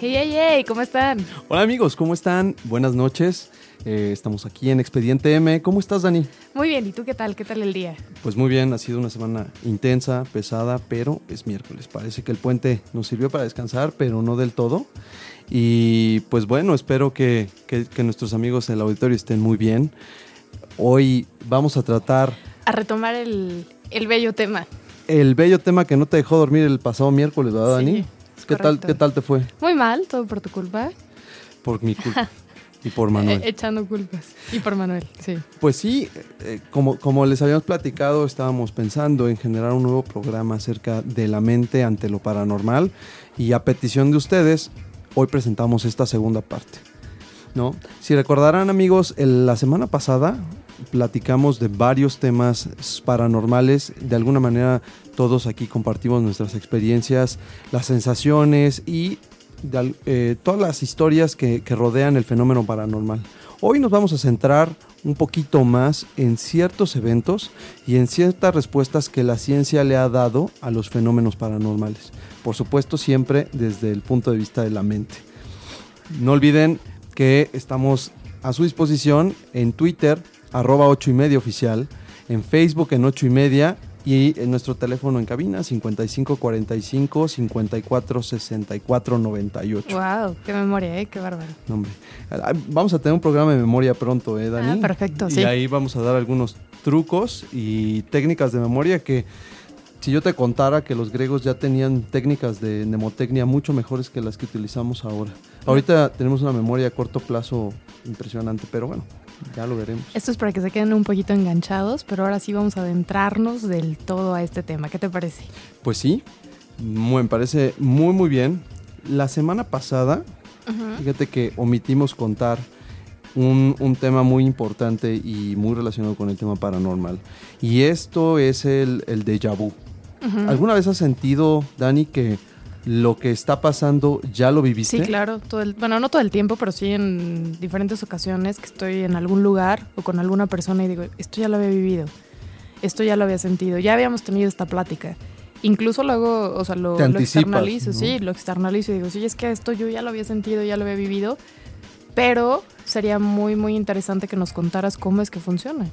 Hey, hey, hey, ¿cómo están? Hola amigos, ¿cómo están? Buenas noches. Eh, estamos aquí en Expediente M. ¿Cómo estás, Dani? Muy bien, ¿y tú qué tal? ¿Qué tal el día? Pues muy bien, ha sido una semana intensa, pesada, pero es miércoles. Parece que el puente nos sirvió para descansar, pero no del todo. Y pues bueno, espero que, que- que nuestros amigos en el auditorio estén muy bien. Hoy vamos a tratar A retomar el, el bello tema. el bello tema que no te dejó dormir el pasado miércoles, ¿verdad, Sí, Dani? ¿Qué tal. ¿Qué tal te fue? Muy mal, todo por tu culpa. Por mi culpa. y por Manuel. Eh, echando culpas. Y por Manuel, sí. Pues sí, eh, como, como les habíamos platicado, estábamos pensando en generar un nuevo programa acerca de la mente ante lo paranormal y a petición de ustedes, hoy presentamos esta segunda parte. ¿no? Si recordarán amigos, el- la semana pasada platicamos de varios temas paranormales, de alguna manera todos aquí compartimos nuestras experiencias, las sensaciones y eh, todas las historias que, rodean el fenómeno paranormal. Hoy nos vamos a centrar un poquito más en ciertos eventos y en ciertas respuestas que la ciencia le ha dado a los fenómenos paranormales. Por supuesto, siempre desde el punto de vista de la mente. No olviden que estamos a su disposición en Twitter, arroba 8 y oficial, en Facebook en 8 y media y en nuestro teléfono en cabina 5545 54 64 98. Wow, qué memoria, ¿eh? Qué bárbaro. Hombre. Ah, Vamos a tener un programa de memoria pronto, ¿eh, Dani? Ah, perfecto, y sí. ahí vamos a dar algunos trucos y técnicas de memoria que si yo te contara que los griegos ya tenían técnicas de mnemotecnia mucho mejores que las que utilizamos ahora. Ahorita tenemos una memoria a corto plazo impresionante, pero bueno, ya lo veremos. Esto es para que se queden un poquito enganchados, pero ahora sí vamos a adentrarnos del todo a este tema. ¿Qué te parece? Pues sí, me parece muy muy bien. La semana pasada, fíjate que omitimos contar un, un tema muy importante y muy relacionado con el tema paranormal. Y esto es el, el déjà vu. ¿Alguna vez has sentido, Dani, que lo que está pasando ya lo viviste? Sí, claro. Todo el, bueno, no todo el tiempo, pero sí en diferentes ocasiones que estoy en algún lugar o con alguna persona y digo, esto ya lo había vivido, esto ya lo había sentido, ya habíamos tenido esta plática. Incluso luego, o sea, lo, lo externalizo, ¿no? sí, lo externalizo y digo, sí, es que esto yo ya lo había sentido, ya lo había vivido, pero sería muy, muy interesante que nos contaras cómo es que funciona.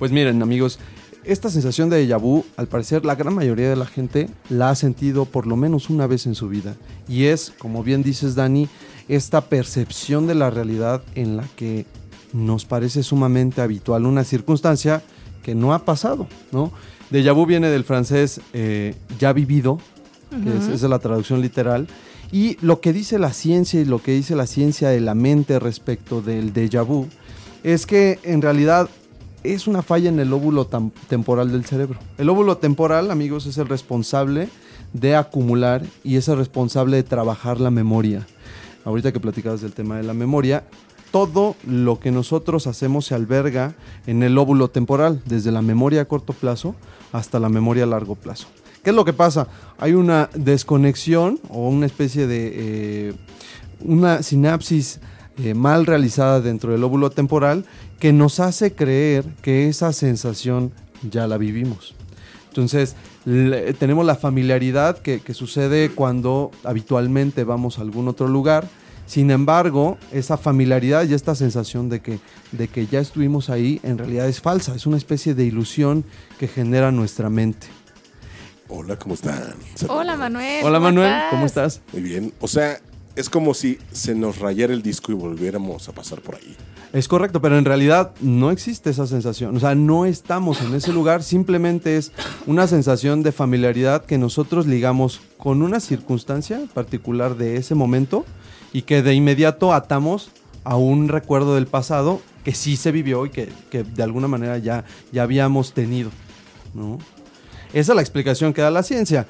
Pues miren, amigos, esta sensación de déjà vu, al parecer, la gran mayoría de la gente la ha sentido por lo menos una vez en su vida. Y es, como bien dices, Dani, esta percepción de la realidad en la que nos parece sumamente habitual una circunstancia que no ha pasado, ¿no? Déjà vu viene del francés eh, ya vivido, que es, esa es la traducción literal. Y lo que dice la ciencia y lo que dice la ciencia de la mente respecto del déjà vu es que en realidad es una falla en el lóbulo temporal del cerebro. El lóbulo temporal, amigos, es el responsable de acumular y es el responsable de trabajar la memoria. Ahorita que platicabas del tema de la memoria, todo lo que nosotros hacemos se alberga en el lóbulo temporal, desde la memoria a corto plazo hasta la memoria a largo plazo. ¿Qué es lo que pasa? Hay una desconexión o una especie de eh, una sinapsis eh, mal realizada dentro del lóbulo temporal que nos hace creer que esa sensación ya la vivimos. Entonces, le- tenemos la familiaridad que, que sucede cuando habitualmente vamos a algún otro lugar. Sin embargo, esa familiaridad y esta sensación de que, de que ya estuvimos ahí en realidad es falsa. Es una especie de ilusión que genera nuestra mente. Hola, ¿cómo están? Hola Manuel. Hola ¿cómo Manuel, ¿cómo estás? Muy bien. O sea, es como si se nos rayara el disco y volviéramos a pasar por ahí. Es correcto, pero en realidad no existe esa sensación. O sea, no estamos en ese lugar, simplemente es una sensación de familiaridad que nosotros ligamos con una circunstancia particular de ese momento y que de inmediato atamos a un recuerdo del pasado que sí se vivió y que, que de alguna manera ya, ya habíamos tenido. ¿no? Esa es la explicación que da la ciencia.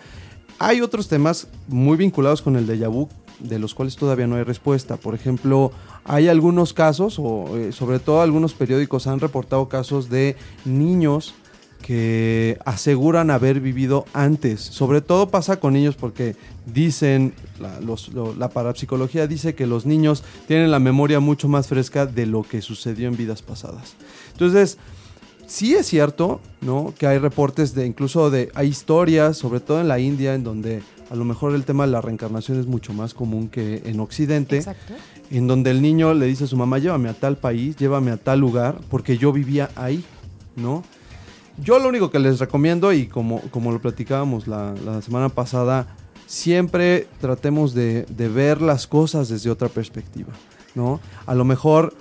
Hay otros temas muy vinculados con el déjà vu de los cuales todavía no hay respuesta. Por ejemplo, hay algunos casos, o eh, sobre todo algunos periódicos han reportado casos de niños que aseguran haber vivido antes. Sobre todo pasa con niños porque dicen, la, la parapsicología dice que los niños tienen la memoria mucho más fresca de lo que sucedió en vidas pasadas. Entonces, sí es cierto, ¿no? Que hay reportes de incluso de hay historias, sobre todo en la India, en donde a lo mejor el tema de la reencarnación es mucho más común que en Occidente, Exacto. en donde el niño le dice a su mamá, llévame a tal país, llévame a tal lugar, porque yo vivía ahí, ¿no? Yo lo único que les recomiendo, y como, como lo platicábamos la, la semana pasada, siempre tratemos de, de ver las cosas desde otra perspectiva, ¿no? A lo mejor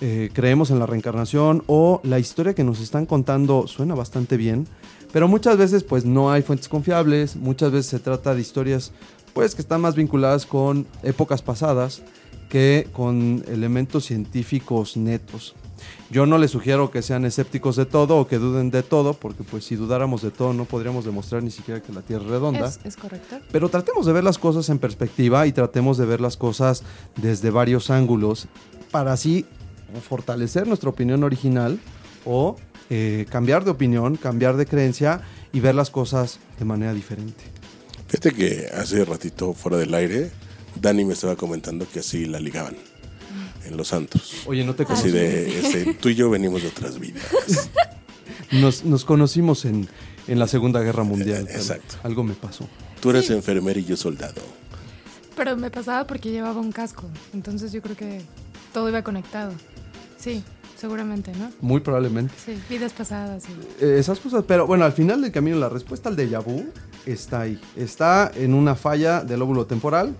eh, creemos en la reencarnación o la historia que nos están contando suena bastante bien, pero muchas veces pues no hay fuentes confiables, muchas veces se trata de historias pues que están más vinculadas con épocas pasadas que con elementos científicos netos. Yo no les sugiero que sean escépticos de todo o que duden de todo, porque pues si dudáramos de todo no podríamos demostrar ni siquiera que la Tierra es redonda. Es, es correcto. Pero tratemos de ver las cosas en perspectiva y tratemos de ver las cosas desde varios ángulos para así fortalecer nuestra opinión original o eh, cambiar de opinión, cambiar de creencia y ver las cosas de manera diferente. Fíjate que hace ratito fuera del aire, Dani me estaba comentando que así la ligaban en los santos. Oye, no te Así conocí. de, este, tú y yo venimos de otras vidas. Nos, nos conocimos en, en la Segunda Guerra Mundial. Exacto. Algo me pasó. Tú eres enfermera y yo soldado. Pero me pasaba porque llevaba un casco. Entonces yo creo que todo iba conectado. Sí, seguramente, ¿no? Muy probablemente. Sí, vidas pasadas. y- Eh, esas cosas, pero bueno, al final del camino la respuesta al déjà vu está ahí. Está en una falla del óvulo temporal.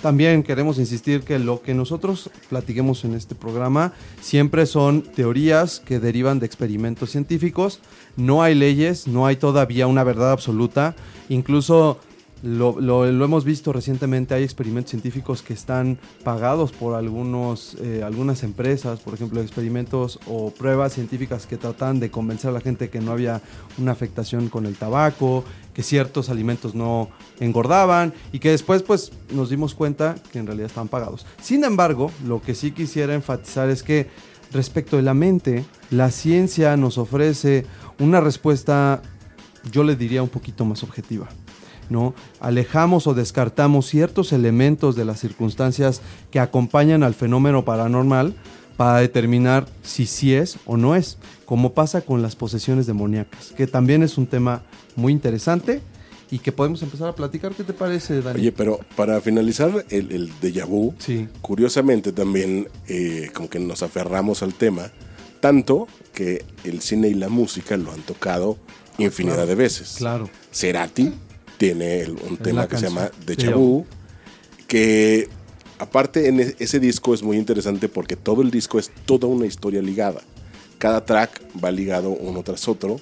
También queremos insistir que lo que nosotros platiquemos en este programa siempre son teorías que derivan de experimentos científicos. No hay leyes, no hay todavía una verdad absoluta. Incluso lo, hemos visto recientemente, hay experimentos científicos que están pagados por algunos, eh, algunas empresas, por ejemplo, experimentos o pruebas científicas que tratan de convencer a la gente que no había una afectación con el tabaco, que ciertos alimentos no engordaban y que después pues nos dimos cuenta que en realidad estaban pagados. Sin embargo, lo que sí quisiera enfatizar es que respecto de la mente, la ciencia nos ofrece una respuesta, yo le diría un poquito más objetiva. ¿No? Alejamos o descartamos ciertos elementos de las circunstancias que acompañan al fenómeno paranormal para determinar si sí es o no es, como pasa con las posesiones demoníacas, que también es un tema muy interesante y que podemos empezar a platicar. ¿Qué te parece, Dani? Oye, pero para finalizar el, el déjà vu, Sí. curiosamente también eh, como que nos aferramos al tema, tanto que el cine y la música lo han tocado infinidad claro. de veces. Claro. Cerati tiene el- un tema que se llama Déjà Vu, que aparte en e- ese disco es muy interesante porque todo el disco es toda una historia ligada. Cada track va ligado uno tras otro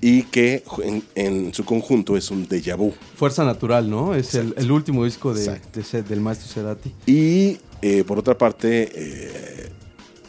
y que en, en su conjunto es un déjà vu. Fuerza Natural, ¿no? Es el, último disco de, de del maestro Cerati. Y eh, por otra parte, eh,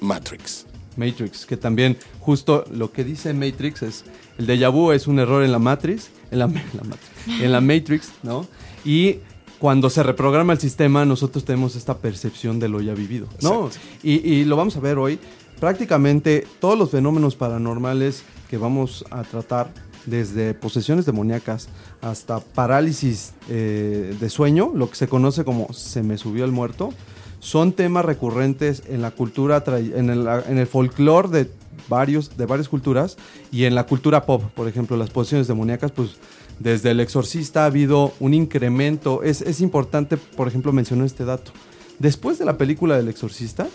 Matrix. Matrix, que también justo lo que dice Matrix es el déjà vu es un error en la Matrix, en la, en la Matrix, en la Matrix, ¿no? Y cuando se reprograma el sistema, nosotros tenemos esta percepción de lo ya vivido, ¿no? Y, y lo vamos a ver hoy. Prácticamente todos los fenómenos paranormales que vamos a tratar, desde posesiones demoníacas hasta parálisis eh, de sueño, lo que se conoce como se me subió el muerto, son temas recurrentes en la cultura, en el, en el folclore de, varios, de varias culturas y en la cultura pop, por ejemplo, las posesiones demoníacas, pues desde el exorcista ha habido un incremento. Es, es importante, por ejemplo, mencionar este dato. Después de la película del exorcista,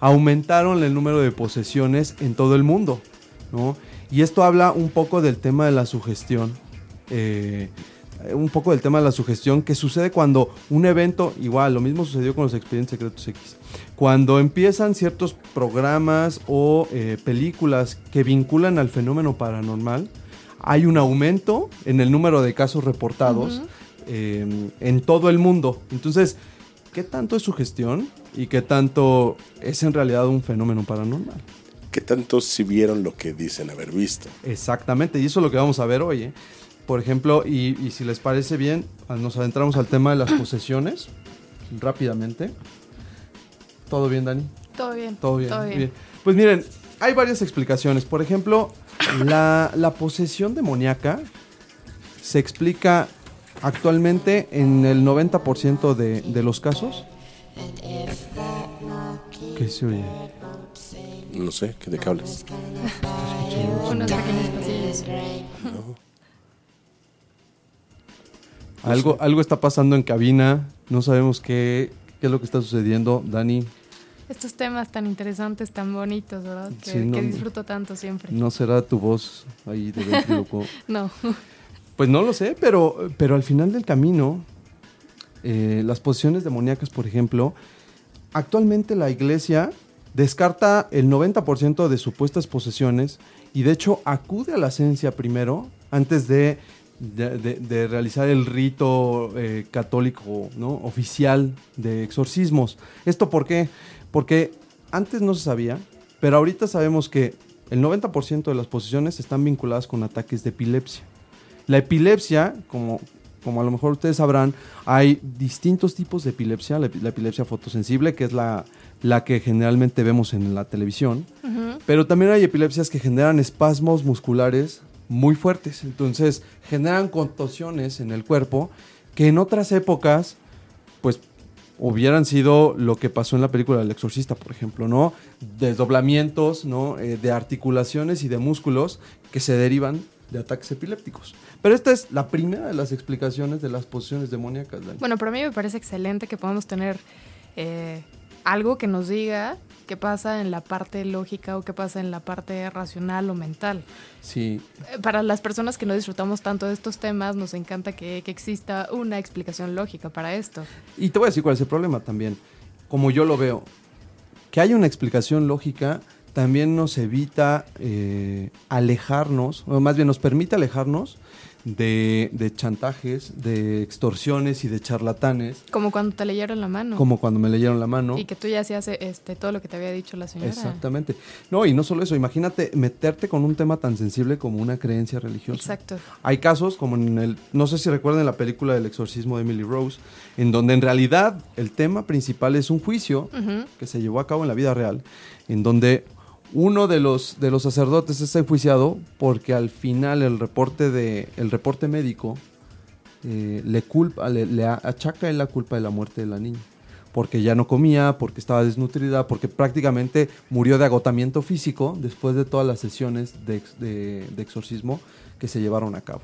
aumentaron el número de posesiones en todo el mundo, ¿no? Y esto habla un poco del tema de la sugestión. eh, un poco del tema de la sugestión que sucede cuando un evento, igual, lo mismo sucedió con los expedientes secretos X, Cuando empiezan ciertos programas o eh, películas que vinculan al fenómeno paranormal, hay un aumento en el número de casos reportados eh, en todo el mundo. Entonces, ¿qué tanto es su gestión y qué tanto es en realidad un fenómeno paranormal? ¿Qué tanto si vieron lo que dicen haber visto? Exactamente, y eso es lo que vamos a ver hoy. ¿eh? Por ejemplo, y, y si les parece bien, nos adentramos al tema de las posesiones rápidamente. ¿Todo bien, Dani? Todo bien. Todo bien. bien. Pues miren, hay varias explicaciones. Por ejemplo, la, la posesión demoníaca se explica actualmente en el 90% de, de los casos. ¿Qué se oye? No sé, ¿qué de? Unos pequeños pasillos. Algo, algo está pasando en cabina. No sabemos qué, qué es lo que está sucediendo. Dani, Estos temas tan interesantes, tan bonitos, ¿verdad? Que, Sí, no, que no. disfruto tanto siempre. ¿no será tu voz ahí de ventríloco? No. Pues no lo sé, pero, pero al final del camino, eh, las posesiones demoníacas, por ejemplo, actualmente la iglesia descarta el 90% de supuestas posesiones y de hecho acude a la ciencia primero antes de, de- de- de realizar el rito eh, católico ¿no? oficial de exorcismos. ¿Esto por qué? Porque antes no se sabía, pero ahorita sabemos que el 90% de las posesiones están vinculadas con ataques de epilepsia. La epilepsia, como, como a lo mejor ustedes sabrán, hay distintos tipos de epilepsia. La, epi- la epilepsia fotosensible, que es la, la que generalmente vemos en la televisión. Pero también hay epilepsias que generan espasmos musculares muy fuertes. Entonces generan contorsiones en el cuerpo que en otras épocas, pues hubieran sido lo que pasó en la película del exorcista, por ejemplo, ¿no? Desdoblamientos, ¿no? Eh, de articulaciones y de músculos que se derivan de ataques epilépticos. Pero esta es la primera de las explicaciones de las posiciones demoníacas, Dani. Bueno, para mí me parece excelente que podamos tener eh, algo que nos diga qué pasa en la parte lógica o qué pasa en la parte racional o mental. Sí, Eh, Para las personas que no disfrutamos tanto de estos temas, nos encanta que, que exista una explicación lógica para esto. Y te voy a decir cuál es el problema también. Como yo lo veo, que haya una explicación lógica también nos evita eh, alejarnos, o más bien nos permite alejarnos de, de chantajes, de extorsiones y de charlatanes, Como cuando te leyeron la mano. como cuando me leyeron la mano. Y que tú ya hacías este, todo lo que te había dicho la señora. Exactamente. No, y no solo eso, imagínate meterte con un tema tan sensible como una creencia religiosa. Exacto. Hay casos como en el, no sé si recuerdan la película del exorcismo de Emily Rose, en donde en realidad el tema principal es un juicio que se llevó a cabo en la vida real, en donde uno de los, de los sacerdotes es enjuiciado porque al final el reporte, de, el reporte médico eh, le, culpa, le, achaca la culpa de la muerte de la niña. Porque ya no comía, porque estaba desnutrida, porque prácticamente murió de agotamiento físico después de todas las sesiones de, de- exorcismo que se llevaron a cabo.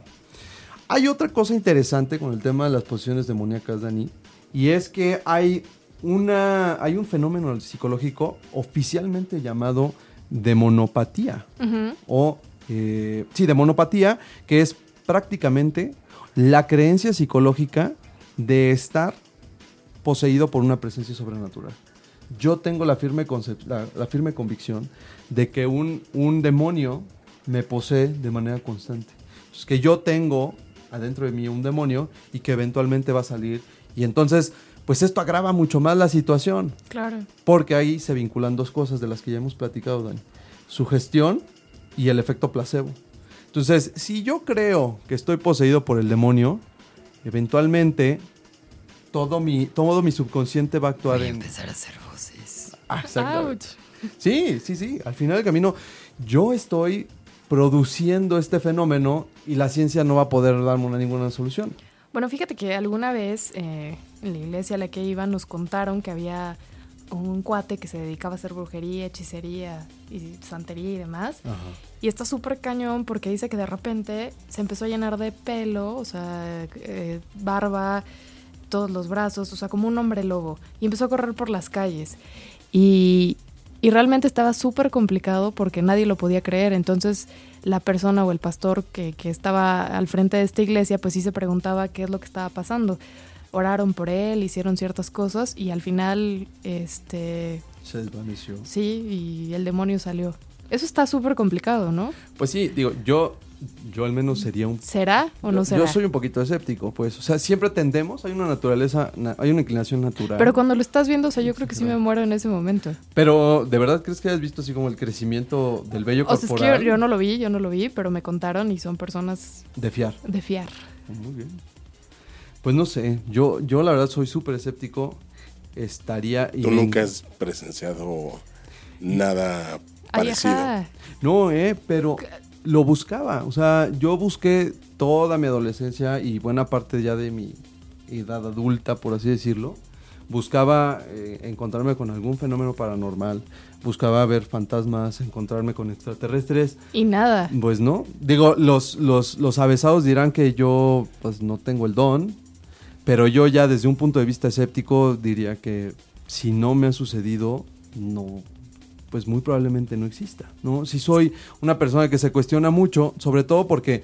Hay otra cosa interesante con el tema de las posiciones demoníacas, Dani, y es que hay, una, hay un fenómeno psicológico oficialmente llamado demonopatía Ujú. o eh, sí, demonopatía, que es prácticamente la creencia psicológica de estar poseído por una presencia sobrenatural. Yo tengo la firme, la, la firme convicción de que un, un demonio me posee de manera constante. Entonces, que yo tengo adentro de mí un demonio y que eventualmente va a salir. Y entonces, pues esto agrava mucho más la situación. Claro. Porque ahí se vinculan dos cosas de las que ya hemos platicado, Dani. Su gestión y el efecto placebo. Entonces, si yo creo que estoy poseído por el demonio, eventualmente todo mi, todo mi subconsciente va a actuar en... empezar a hacer voces. Ah, exactamente. Ouch. Sí, sí, sí. Al final del camino, yo estoy produciendo este fenómeno y la ciencia no va a poder darme una, ninguna solución. Bueno, fíjate que alguna vez eh, en la iglesia a la que iba nos contaron que había un cuate que se dedicaba a hacer brujería, hechicería y santería y demás. Y está súper cañón porque dice que de repente se empezó a llenar de pelo, o sea, eh, barba, todos los brazos, o sea, como un hombre lobo. Y empezó a correr por las calles. Y, y realmente estaba súper complicado porque nadie lo podía creer. Entonces la persona o el pastor que, que estaba al frente de esta iglesia, pues sí se preguntaba qué es lo que estaba pasando. oraron por él, hicieron ciertas cosas y al final, este, Se desvaneció. sí, y el demonio salió. Eso está súper complicado, ¿no? Pues sí, digo, yo, yo al menos sería un ¿Será o no yo, será? yo soy un poquito escéptico, pues. O sea, siempre tendemos, hay una naturaleza, na- hay una inclinación natural. Pero cuando lo estás viendo, o sea, yo creo que sí me muero en ese momento. Pero, ¿de verdad crees que has visto así como el crecimiento del vello O sea, es que corporal? yo, yo no lo vi, yo no lo vi, pero me contaron y son personas De fiar. de fiar. Muy bien. Pues no sé, yo, yo la verdad soy súper escéptico. Estaría... Tú nunca has presenciado nada Ay, parecido. ajá. No, eh, pero lo buscaba. O sea, yo busqué toda mi adolescencia y buena parte ya de mi edad adulta, por así decirlo. Buscaba eh, encontrarme con algún fenómeno paranormal. Buscaba ver fantasmas, encontrarme con extraterrestres. Y nada. Pues no. Digo, los, los, los avesados dirán que yo pues no tengo el don. Pero yo ya desde un punto de vista escéptico diría que si no me ha sucedido, no, pues muy probablemente no exista, ¿no? Si soy una persona que se cuestiona mucho, sobre todo porque,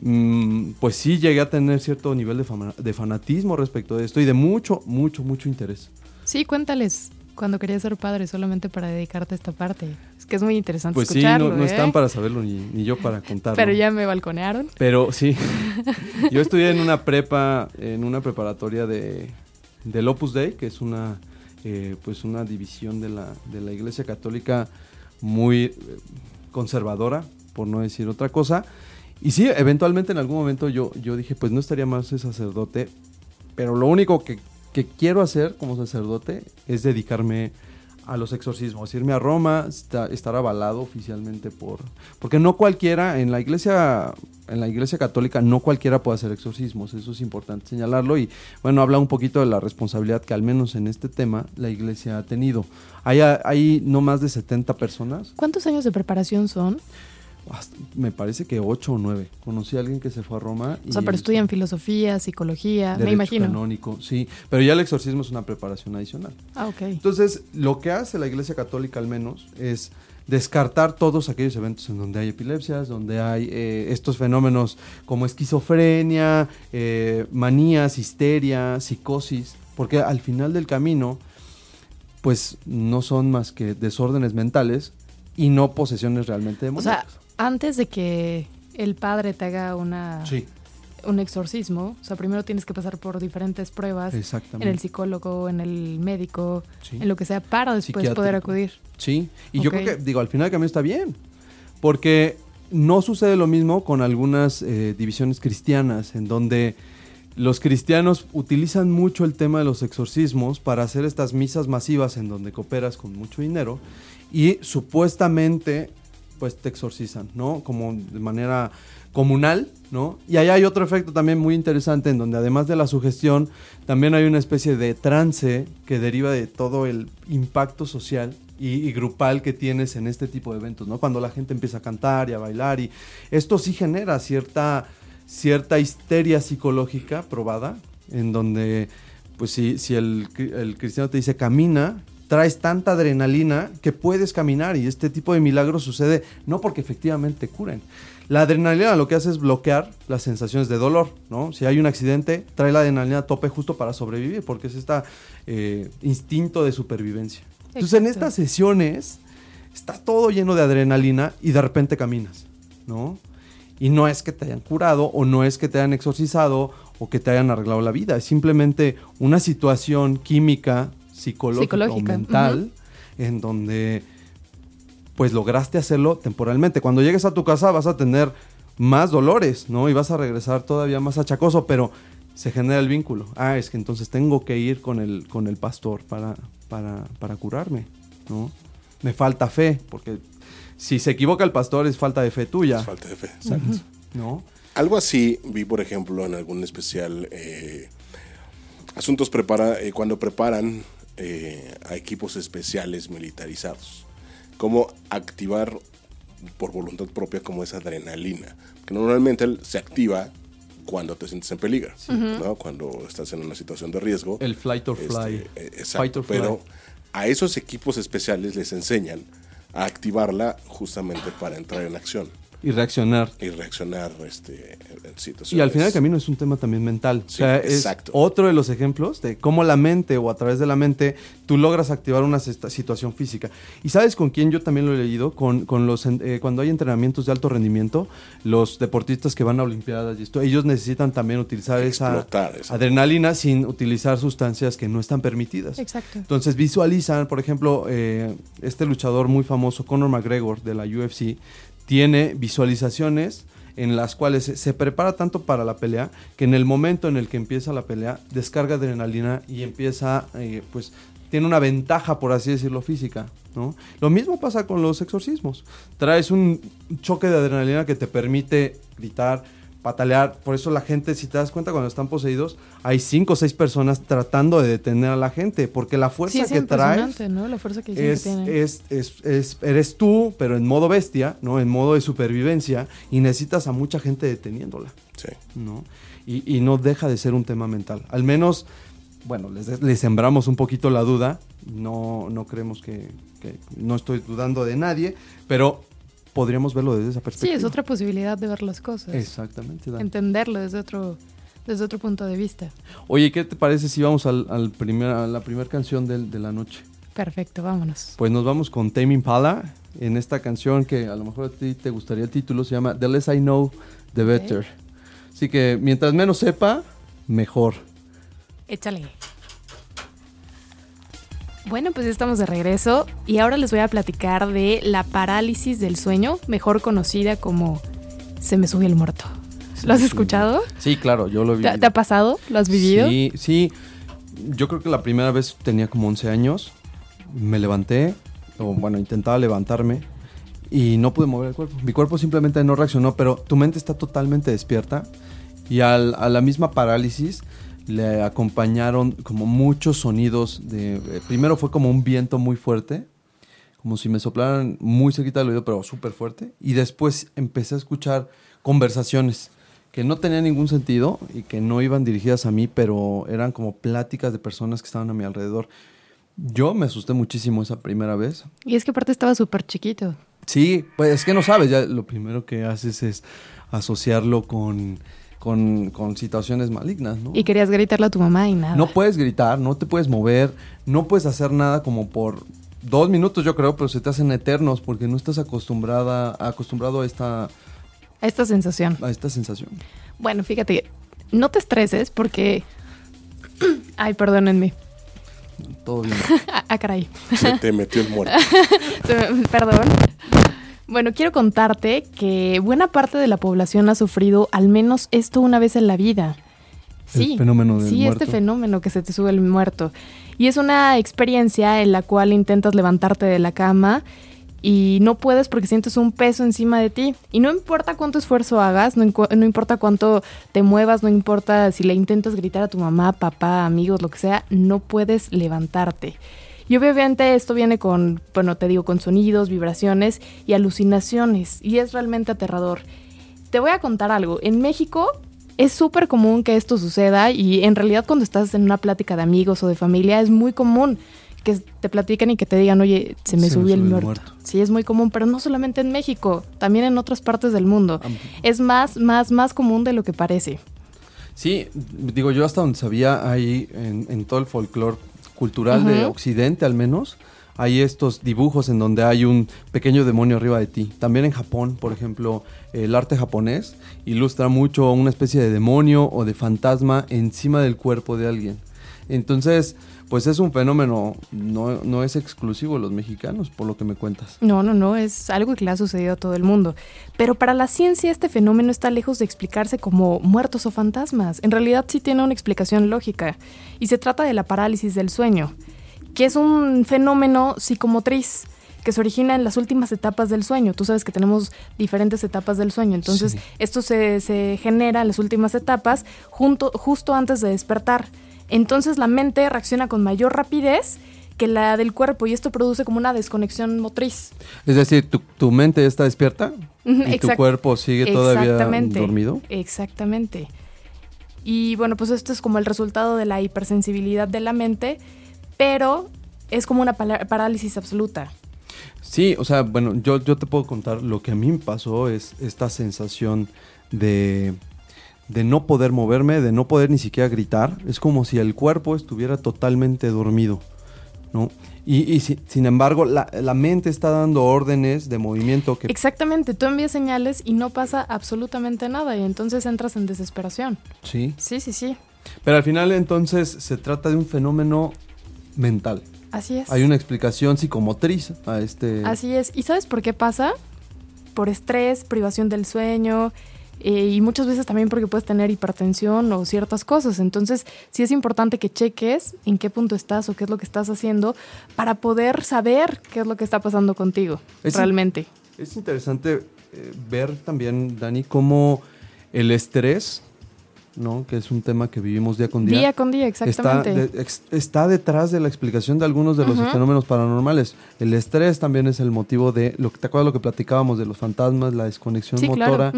mm, pues sí llegué a tener cierto nivel de, fama- de fanatismo respecto de esto y de mucho, mucho, mucho interés. Sí, cuéntales cuando querías ser padre solamente para dedicarte a esta parte. Es que es muy interesante Pues sí, escucharlo, no, no ¿eh? están para saberlo ni, ni yo para contarlo. Pero ya me balconearon. Pero sí, yo estudié en una prepa, en una preparatoria de, del Opus Dei, que es una, eh, pues una división de la, de la Iglesia Católica muy eh, conservadora, por no decir otra cosa. Y sí, eventualmente en algún momento yo, yo dije, pues no estaría más de sacerdote, pero lo único que, que quiero hacer como sacerdote es dedicarme a los exorcismos, irme a Roma, esta- estar avalado oficialmente por... Porque no cualquiera, en la iglesia, en la iglesia católica, no cualquiera puede hacer exorcismos, eso es importante señalarlo y bueno, habla un poquito de la responsabilidad que al menos en este tema la iglesia ha tenido. Hay, hay no más de 70 personas, ¿Cuántos años de preparación son? Me parece que 8 o 9. Conocí a alguien que se fue a Roma. O sea, y pero estudian filosofía, psicología, me imagino. canónico, sí, pero ya el exorcismo es una preparación adicional. Ah, ok. Entonces, lo que hace la Iglesia Católica al menos es descartar todos aquellos eventos en donde hay epilepsias, donde hay eh, estos fenómenos como esquizofrenia, eh, manías, histeria, psicosis, porque al final del camino, pues no son más que desórdenes mentales y no posesiones realmente O demoníacas. sea, antes de que el padre te haga una, sí, un exorcismo, o sea, primero tienes que pasar por diferentes pruebas en el psicólogo, en el médico, Sí. en lo que sea, para después poder acudir. Sí, y yo creo que, digo, al final del camino está bien, porque no sucede lo mismo con algunas eh, divisiones cristianas, en donde los cristianos utilizan mucho el tema de los exorcismos para hacer estas misas masivas en donde cooperas con mucho dinero y supuestamente pues te exorcizan, ¿no? Como de manera comunal, ¿no? Y ahí hay otro efecto también muy interesante en donde además de la sugestión, también hay una especie de trance que deriva de todo el impacto social y, grupal que tienes en este tipo de eventos, ¿no? Cuando la gente empieza a cantar y a bailar y esto sí genera cierta, cierta histeria psicológica probada, en donde, pues si, si el, el cristiano te dice camina, traes tanta adrenalina que puedes caminar y este tipo de milagros sucede no porque efectivamente curen. La adrenalina lo que hace es bloquear las sensaciones de dolor, ¿no? Si hay un accidente, trae la adrenalina a tope justo para sobrevivir, porque es este instinto de supervivencia. Entonces en Exacto. estas sesiones está todo lleno de adrenalina y de repente caminas, ¿no? Y no es que te hayan curado o no es que te hayan exorcizado o que te hayan arreglado la vida, es simplemente una situación química, psicológica, Psicológica, o mental en donde pues lograste hacerlo temporalmente. Cuando llegues a tu casa vas a tener más dolores, ¿no? Y vas a regresar todavía más achacoso, pero se genera el vínculo. Ah, es que entonces tengo que ir con el, con el pastor para, para, para curarme, ¿no? Me falta fe, porque si se equivoca el pastor es falta de fe tuya, Es falta de fe. ¿no? Algo así vi, por ejemplo, en algún especial. eh, asuntos prepara, eh, cuando preparan eh, a equipos especiales militarizados. Cómo activar por voluntad propia como esa adrenalina. Que normalmente se activa cuando te sientes en peligro, ¿no? Cuando estás en una situación de riesgo. El flight or Este, fly. eh, exacto, Fight or fly. pero a esos equipos especiales les enseñan a activarla justamente para entrar en acción. Y reaccionar. y reaccionar este, en situaciones. Y al final del camino es un tema también mental. Sí, o sea, es exacto. otro de los ejemplos de cómo la mente o a través de la mente tú logras activar una situación física. ¿Y sabes con quién yo también lo he leído? Con, con los en- eh, cuando hay entrenamientos de alto rendimiento, los deportistas que van a Olimpiadas y esto, ellos necesitan también utilizar esa esa- adrenalina sin utilizar sustancias que no están permitidas. Exacto. Entonces visualizan, por ejemplo, eh, este luchador muy famoso, Conor McGregor de la UFC, tiene visualizaciones en las cuales se, prepara tanto para la pelea que en el momento en el que empieza la pelea descarga adrenalina y empieza, eh, pues, tiene una ventaja, por así decirlo, física. ¿no? Lo mismo pasa con los exorcismos. Traes un choque de adrenalina que te permite gritar, patalear. Por eso la gente, si te das cuenta, cuando están poseídos, hay cinco o seis personas tratando de detener a la gente, porque la fuerza Sí, es que traes ¿no? La fuerza que es, que tiene. es, es- es- eres tú, pero en modo bestia, ¿no? En modo de supervivencia, y necesitas a mucha gente deteniéndola, Sí. ¿no? Y, y no deja de ser un tema mental. Al menos, bueno, les, les sembramos un poquito la duda. No, no creemos que, que- No estoy dudando de nadie, pero podríamos verlo desde esa Sí, perspectiva. es otra posibilidad de ver las cosas. Exactamente, Dani. Entenderlo desde otro, desde otro punto de vista. Oye, ¿qué te parece si vamos al, al primer, a la primera canción del- de la noche? Perfecto, vámonos. Pues nos vamos con Tame Impala en esta canción que a lo mejor a ti te gustaría el título, se llama The Less I Know, The Better. Así que mientras menos sepa, mejor. Échale. Bueno, pues ya estamos de regreso y ahora les voy a platicar de la parálisis del sueño, mejor conocida como se me sube el muerto. ¿Lo has escuchado? Sí, claro, yo lo he ¿Te, vivido. te ha pasado? ¿Lo has vivido? Sí, sí. Yo creo que la primera vez tenía como 11 años. Me levanté, o bueno, intentaba levantarme y no pude mover el cuerpo. Mi cuerpo simplemente no reaccionó, pero tu mente está totalmente despierta y al- a la misma parálisis le acompañaron como muchos sonidos de... eh, primero fue como un viento muy fuerte, como si me soplaran muy cerquita del oído, pero súper fuerte. Y después empecé a escuchar conversaciones que no tenían ningún sentido y que no iban dirigidas a mí, pero eran como pláticas de personas que estaban a mi alrededor. Yo me asusté muchísimo esa primera vez. Y es que aparte estaba súper chiquito. Sí, pues es que no sabes, ya lo primero que haces es asociarlo con, con, con situaciones malignas, ¿no? Y querías gritarle a tu mamá y nada. No puedes gritar, no te puedes mover, no puedes hacer nada como por dos minutos, yo creo, pero se te hacen eternos porque no estás acostumbrada, acostumbrado a esta, A esta sensación. a esta sensación. Bueno, fíjate, no te estreses porque... Ay, perdónenme. Todo bien. Ah, ah, caray. Se te metió el muerto. Perdón. Bueno, quiero contarte que buena parte de la población ha sufrido al menos esto una vez en la vida. El Sí, fenómeno del sí, muerto. este fenómeno que se te sube el muerto. Y es una experiencia en la cual intentas levantarte de la cama y no puedes porque sientes un peso encima de ti. Y no importa cuánto esfuerzo hagas, no importa cuánto te muevas, no importa si le intentas gritar a tu mamá, papá, amigos, lo que sea, no puedes levantarte. Y obviamente esto viene con, bueno, te digo, con sonidos, vibraciones y alucinaciones. Y es realmente aterrador. Te voy a contar algo. En México es súper común que esto suceda y en realidad cuando estás en una plática de amigos o de familia es muy común que te platiquen y que te digan, oye, se me Se me subió el muerto. muerto. Sí, es muy común, pero no solamente en México, también en otras partes del mundo. Es más, más, más común de lo que parece. Sí, digo yo hasta donde sabía ahí en, en todo el folclore cultural de. Occidente al menos, hay estos dibujos en donde hay un pequeño demonio arriba de ti. También en Japón, por ejemplo, el arte japonés ilustra mucho una especie de demonio o de fantasma encima del cuerpo de alguien. Entonces, pues es un fenómeno, no, no es exclusivo de los mexicanos, por lo que me cuentas. No, no, no, es algo que le ha sucedido a todo el mundo. Pero para la ciencia este fenómeno está lejos de explicarse como muertos o fantasmas. En realidad sí tiene una explicación lógica. Y se trata de la parálisis del sueño, que es un fenómeno psicomotriz que se origina en las últimas etapas del sueño. Tú sabes que tenemos diferentes etapas del sueño. Entonces, Sí. esto se, se genera en las últimas etapas junto, justo antes de despertar. Entonces la mente reacciona con mayor rapidez que la del cuerpo y esto produce como una desconexión motriz. Es decir, tu, tu mente está despierta y tu cuerpo sigue todavía Exactamente. dormido. Exactamente. Y bueno, pues esto es como el resultado de la hipersensibilidad de la mente, pero es como una parálisis absoluta. Sí, o sea, bueno, yo, yo te puedo contar, lo que a mí me pasó es esta sensación de, de no poder moverme, de no poder ni siquiera gritar. Es como si el cuerpo estuviera totalmente dormido, ¿no? Y, y si- sin embargo, la, la mente está dando órdenes de movimiento que... Exactamente, tú envías señales y no pasa absolutamente nada y entonces entras en desesperación. Sí. Sí, sí, sí, Pero al final entonces se trata de un fenómeno mental. así es. Hay una explicación psicomotriz a este... Así es. ¿Y sabes por qué pasa? Por estrés, privación del sueño eh, y muchas veces también porque puedes tener hipertensión o ciertas cosas. Entonces, sí es importante que cheques en qué punto estás o qué es lo que estás haciendo para poder saber qué es lo que está pasando contigo Es- realmente. Es interesante eh, ver también, Dani, cómo el estrés, ¿no? que es un tema que vivimos día con día, Día con día, está, exactamente. de- ex- está detrás de la explicación de algunos de los fenómenos paranormales. El estrés también es el motivo de, lo que ¿te acuerdas lo que platicábamos de los fantasmas, la desconexión Sí, claro. motora?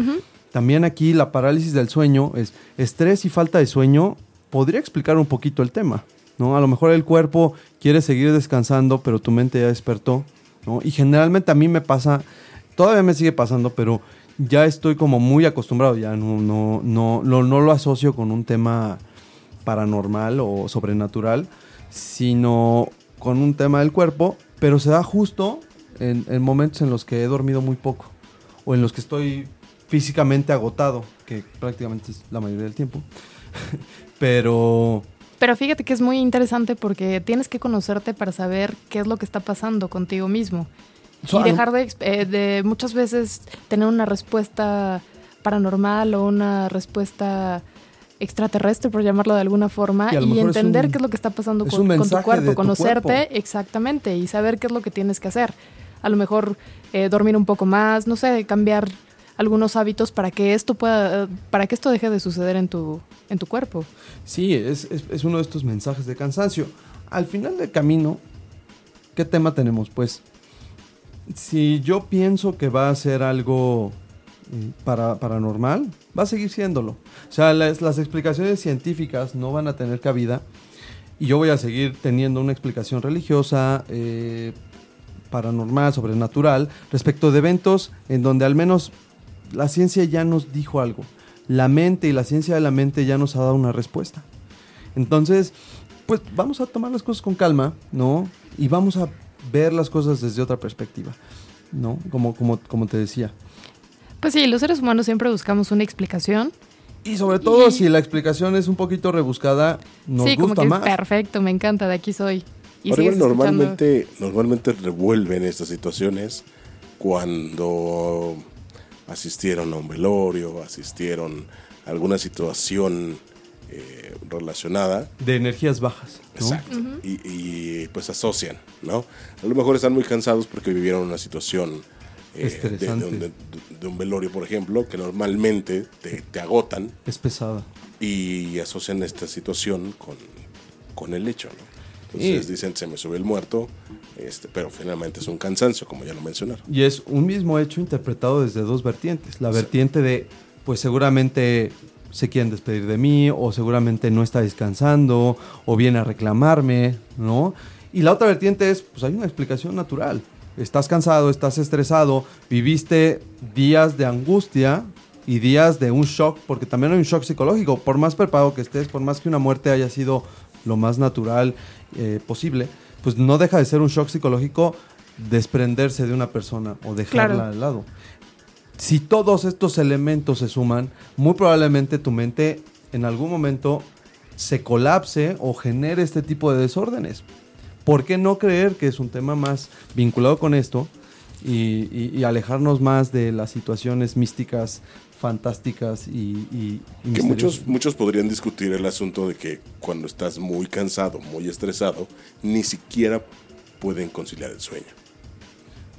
También aquí la parálisis del sueño es estrés y falta de sueño podría explicar un poquito el tema, ¿no? A lo mejor el cuerpo quiere seguir descansando, pero tu mente ya despertó, ¿no? Y generalmente a mí me pasa, todavía me sigue pasando, pero ya estoy como muy acostumbrado, ya no, no, no, lo- no lo asocio con un tema paranormal o sobrenatural, sino con un tema del cuerpo, pero se da justo en, en momentos en los que he dormido muy poco o en los que estoy físicamente agotado, que prácticamente es la mayoría del tiempo. pero Pero fíjate que es muy interesante porque tienes que conocerte para saber qué es lo que está pasando contigo mismo. So, y dejar de, eh, de muchas veces tener una respuesta paranormal o una respuesta extraterrestre, por llamarlo de alguna forma, Y entender un- qué es lo que está pasando con, tu cuerpo, tu conocerte cuerpo. exactamente y saber qué es lo que tienes que hacer. A lo mejor eh, dormir un poco más, no sé, cambiar algunos hábitos para que esto pueda, para que esto deje de suceder en tu, en tu cuerpo. Sí, es, es- es uno de estos mensajes de cansancio. Al final del camino, ¿qué tema tenemos? Pues, si yo pienso que va a ser algo eh, para, paranormal, va a seguir siéndolo. O sea, las, las explicaciones científicas no van a tener cabida y yo voy a seguir teniendo una explicación religiosa, eh, paranormal, sobrenatural, respecto de eventos en donde al menos la ciencia ya nos dijo algo. La mente y la ciencia de la mente ya nos ha dado una respuesta. Entonces, pues vamos a tomar las cosas con calma, ¿no? Y vamos a ver las cosas desde otra perspectiva, ¿no? Como, como, como te decía. Pues sí, los seres humanos siempre buscamos una explicación. Y sobre todo, Y- si la explicación es un poquito rebuscada, nos sí, como gusta que más. es perfecto, me encanta, de aquí soy. Y Ahora, normalmente, normalmente revuelven estas situaciones cuando asistieron a un velorio, asistieron a alguna situación eh, relacionada. De energías bajas. ¿no? Exacto. y, y, pues asocian, ¿no? A lo mejor están muy cansados porque vivieron una situación eh, de, un, de- de un velorio, por ejemplo, que normalmente te, te agotan Es pesada. y asocian esta situación con, con el hecho, ¿no? Entonces Y- dicen, se me sube el muerto, este, pero finalmente es un cansancio, como ya lo mencionaron. Y es un mismo hecho interpretado desde dos vertientes. La vertiente de, pues seguramente se quieren despedir de mí, o seguramente no está descansando, o viene a reclamarme, ¿no? Y la otra vertiente es, pues hay una explicación natural. Estás cansado, estás estresado, viviste días de angustia y días de un shock, porque también hay un shock psicológico. Por más preparado que estés, por más que una muerte haya sido lo más natural eh, posible, pues no deja de ser un shock psicológico desprenderse de una persona o dejarla Claro. al lado. Si todos estos elementos se suman, muy probablemente tu mente en algún momento se colapse o genere este tipo de desórdenes. ¿Por qué no creer que es un tema más vinculado con esto y, y- y alejarnos más de las situaciones místicas, fantásticas y, y- Que muchos, muchos podrían discutir el asunto de que cuando estás muy cansado, muy estresado, ni siquiera pueden conciliar el sueño.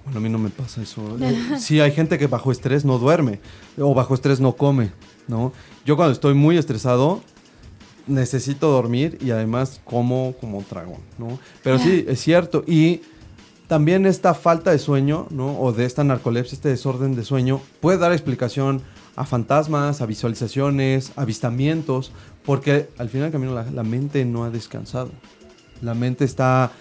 Bueno, a mí no me pasa eso. Eh, Sí, hay gente que bajo estrés no duerme o bajo estrés no come, ¿no? Yo cuando estoy muy estresado necesito dormir y además como como dragón, ¿no? Pero sí, es cierto. Y también esta falta de sueño, ¿no? O de esta narcolepsia, este desorden de sueño, puede dar explicación a fantasmas, a visualizaciones, avistamientos, porque al final del camino la, la mente no ha descansado. La mente está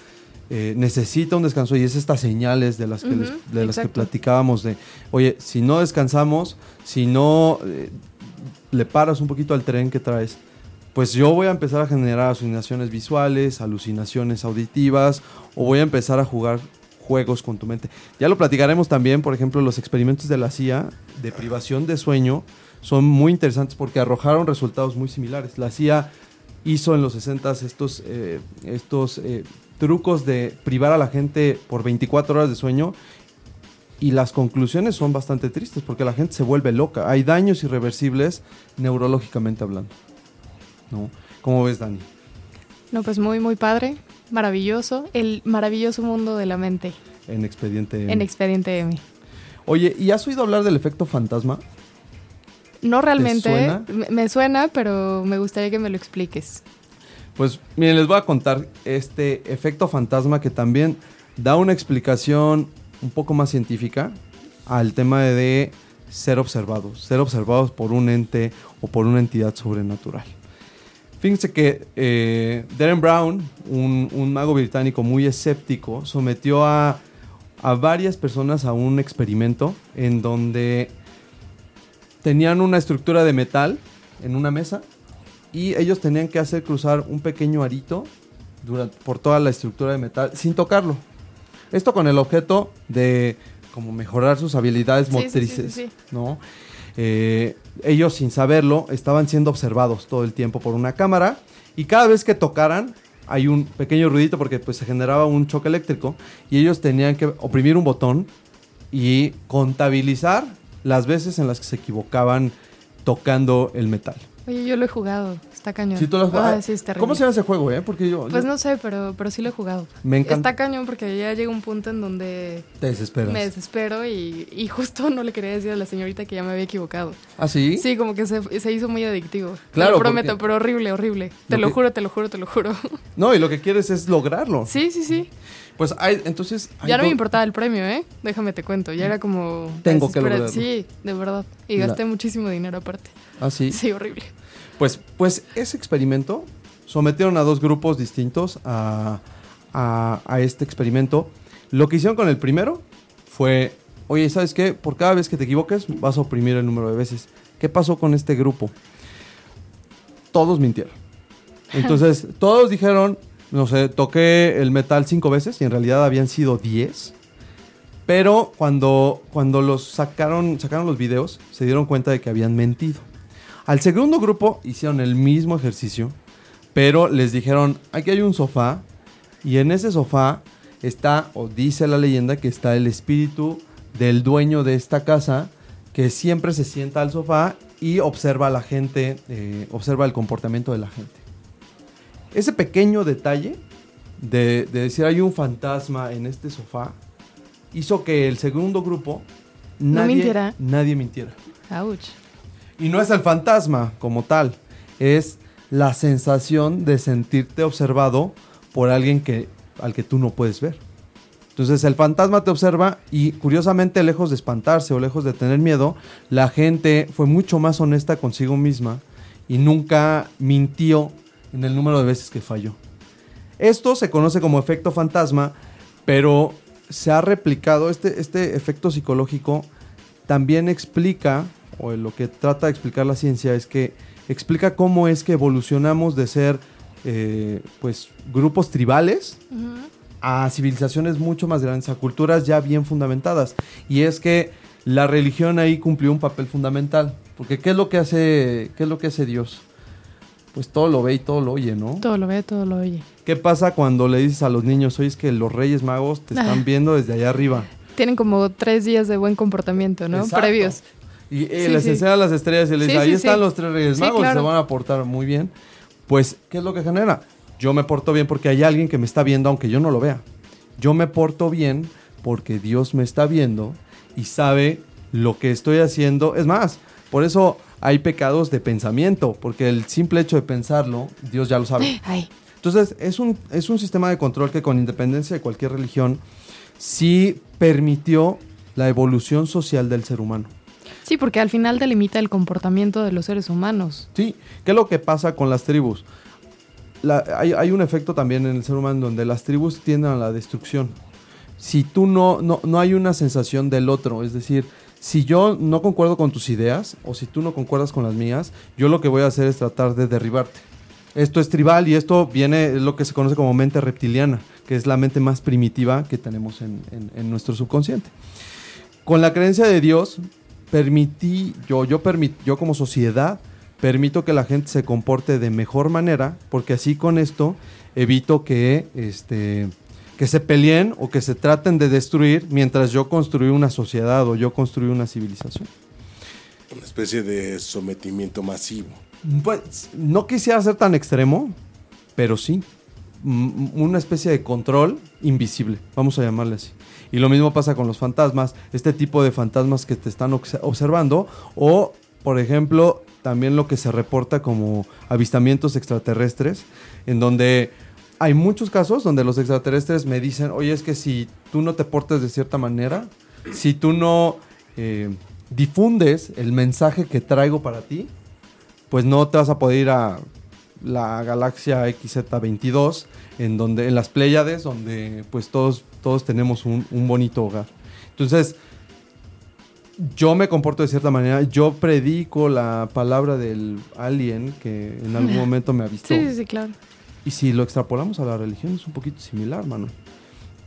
eh, necesita un descanso y es estas señales de las que, les- Ujú, de las que exacto. platicábamos de, oye, si no descansamos, si no eh, le paras un poquito al tren que traes, pues yo voy a empezar a generar alucinaciones visuales, alucinaciones auditivas, o voy a empezar a jugar juegos con tu mente. Ya lo platicaremos también, por ejemplo, los experimentos de la CIA de privación de sueño son muy interesantes porque arrojaron resultados muy similares. La CIA hizo en los 60 estos, eh, estos trucos de privar a la gente por 24 horas de sueño y las conclusiones son bastante tristes porque la gente se vuelve loca. Hay daños irreversibles neurológicamente hablando. ¿No? ¿Cómo ves, Dani? No, pues muy, muy padre, maravilloso, el maravilloso mundo de la mente En Expediente M. en Expediente M. Oye, ¿y has oído hablar del efecto fantasma? No realmente, suena? Me, me suena, pero me gustaría que me lo expliques. Pues miren, les voy a contar este efecto fantasma que también da una explicación un poco más científica al tema de ser observados, ser observados por un ente o por una entidad sobrenatural. Fíjense que eh, Darren Brown, un, mago británico muy escéptico, sometió a, a varias personas a un experimento en donde tenían una estructura de metal en una mesa y ellos tenían que hacer cruzar un pequeño arito durante, por toda la estructura de metal sin tocarlo. Esto con el objeto de como mejorar sus habilidades Sí, motrices, sí, sí. ¿no? Eh, ellos sin saberlo estaban siendo observados todo el tiempo por una cámara y cada vez que tocaran hay un pequeño ruidito porque pues se generaba un choque eléctrico y ellos tenían que oprimir un botón y contabilizar las veces en las que se equivocaban tocando el metal. Oye, yo lo he jugado, está cañón. Sí, tú lo has- Ah, ah, sí, es terrible. ¿Cómo se llama ese juego, eh? Porque yo, Pues yo- no sé, pero, pero sí lo he jugado. Me encanta. Está cañón porque ya llega un punto en donde te desesperas. me desespero y, y justo no le quería decir a la señorita que ya me había equivocado. ¿Ah, sí? Sí, como que se, se hizo muy adictivo. Claro, Te lo prometo, porque- pero horrible, horrible. Te Lo lo, que- juro, te lo juro, te lo juro. No, y lo que quieres es lograrlo. Sí, sí, sí. Pues hay, entonces... hay Ya no me importaba el premio, ¿eh? Déjame te cuento. Ya era como... Tengo que lograrlo. Sí, de verdad. Y La- gasté muchísimo dinero aparte. Ah, sí. Sí, horrible. Pues, pues ese experimento sometieron a dos grupos distintos a, a- a este experimento. Lo que hicieron con el primero fue, oye, ¿sabes qué? Por cada vez que te equivoques vas a oprimir el número de veces. ¿Qué pasó con este grupo? Todos mintieron. Entonces, todos dijeron, no sé, toqué el metal cinco veces y en realidad habían sido diez. Pero cuando, cuando los sacaron, sacaron los videos, se dieron cuenta de que habían mentido. Al segundo grupo hicieron el mismo ejercicio, pero les dijeron, aquí hay un sofá y en ese sofá está, o dice la leyenda, que está el espíritu del dueño de esta casa, que siempre se sienta al sofá y observa a la gente, eh, observa el comportamiento de la gente. Ese pequeño detalle de, de decir hay un fantasma en este sofá hizo que el segundo grupo No nadie, mintiera. nadie mintiera. Ouch. Y no es el fantasma como tal, es la sensación de sentirte observado por alguien que, al que tú no puedes ver. Entonces el fantasma te observa y curiosamente lejos de espantarse o lejos de tener miedo, la gente fue mucho más honesta consigo misma y nunca mintió en el número de veces que falló. Esto se conoce como efecto fantasma, pero se ha replicado, este, este efecto psicológico también explica, o lo que trata de explicar la ciencia es que explica cómo es que evolucionamos de ser eh, pues grupos tribales a civilizaciones mucho más grandes, a culturas ya bien fundamentadas. Y es que la religión ahí cumplió un papel fundamental. Porque ¿qué es lo que hace, qué es lo que hace Dios? Pues todo lo ve y todo lo oye, ¿no? Todo lo ve, todo lo oye. ¿Qué pasa cuando le dices a los niños, oye, es que los reyes magos te están viendo desde allá arriba? Tienen como tres días de buen comportamiento, ¿no? Exacto. Previos. Y eh, Sí, les sí. las estrellas y les dice, ahí están los tres reyes magos, claro. se van a portar muy bien. Pues, ¿qué es lo que genera? Yo me porto bien porque hay alguien que me está viendo aunque yo no lo vea. Yo me porto bien porque Dios me está viendo y sabe lo que estoy haciendo. Es más, por eso hay pecados de pensamiento, porque el simple hecho de pensarlo, Dios ya lo sabe. Ay, Entonces, es un, es un sistema de control que con independencia de cualquier religión, sí permitió la evolución social del ser humano. Sí, porque al final delimita el comportamiento de los seres humanos. Sí, ¿qué es lo que pasa con las tribus? hay, un efecto también en el ser humano donde las tribus tienden a la destrucción. Si tú no, no, no hay una sensación del otro, es decir, si yo no concuerdo con tus ideas o si tú no concuerdas con las mías, yo lo que voy a hacer es tratar de derribarte. Esto es tribal y esto viene, lo que se conoce como mente reptiliana, que es la mente más primitiva que tenemos en, en- en nuestro subconsciente. Con la creencia de Dios, permití, yo, yo, permit, yo como sociedad, permito que la gente se comporte de mejor manera, porque así con esto evito que, este, que se peleen o que se traten de destruir mientras yo construí una sociedad o yo construí una civilización. Una especie de sometimiento masivo. Pues no quisiera ser tan extremo, pero sí. Mm, Una especie de control invisible, vamos a llamarle así. Y lo mismo pasa con los fantasmas, este tipo de fantasmas que te están obs- observando, o, por ejemplo, también lo que se reporta como avistamientos extraterrestres, en donde hay muchos casos donde los extraterrestres me dicen, oye, es que si tú no te portes de cierta manera, si tú no eh, difundes el mensaje que traigo para ti, pues no te vas a poder ir a la galaxia XZ22, en donde, en las Pléyades, donde pues todos, todos tenemos un, un bonito hogar. Entonces, yo me comporto de cierta manera, yo predico la palabra del alien que en algún momento me avistó. Sí, sí, sí, claro. Y si lo extrapolamos a la religión es un poquito similar, mano.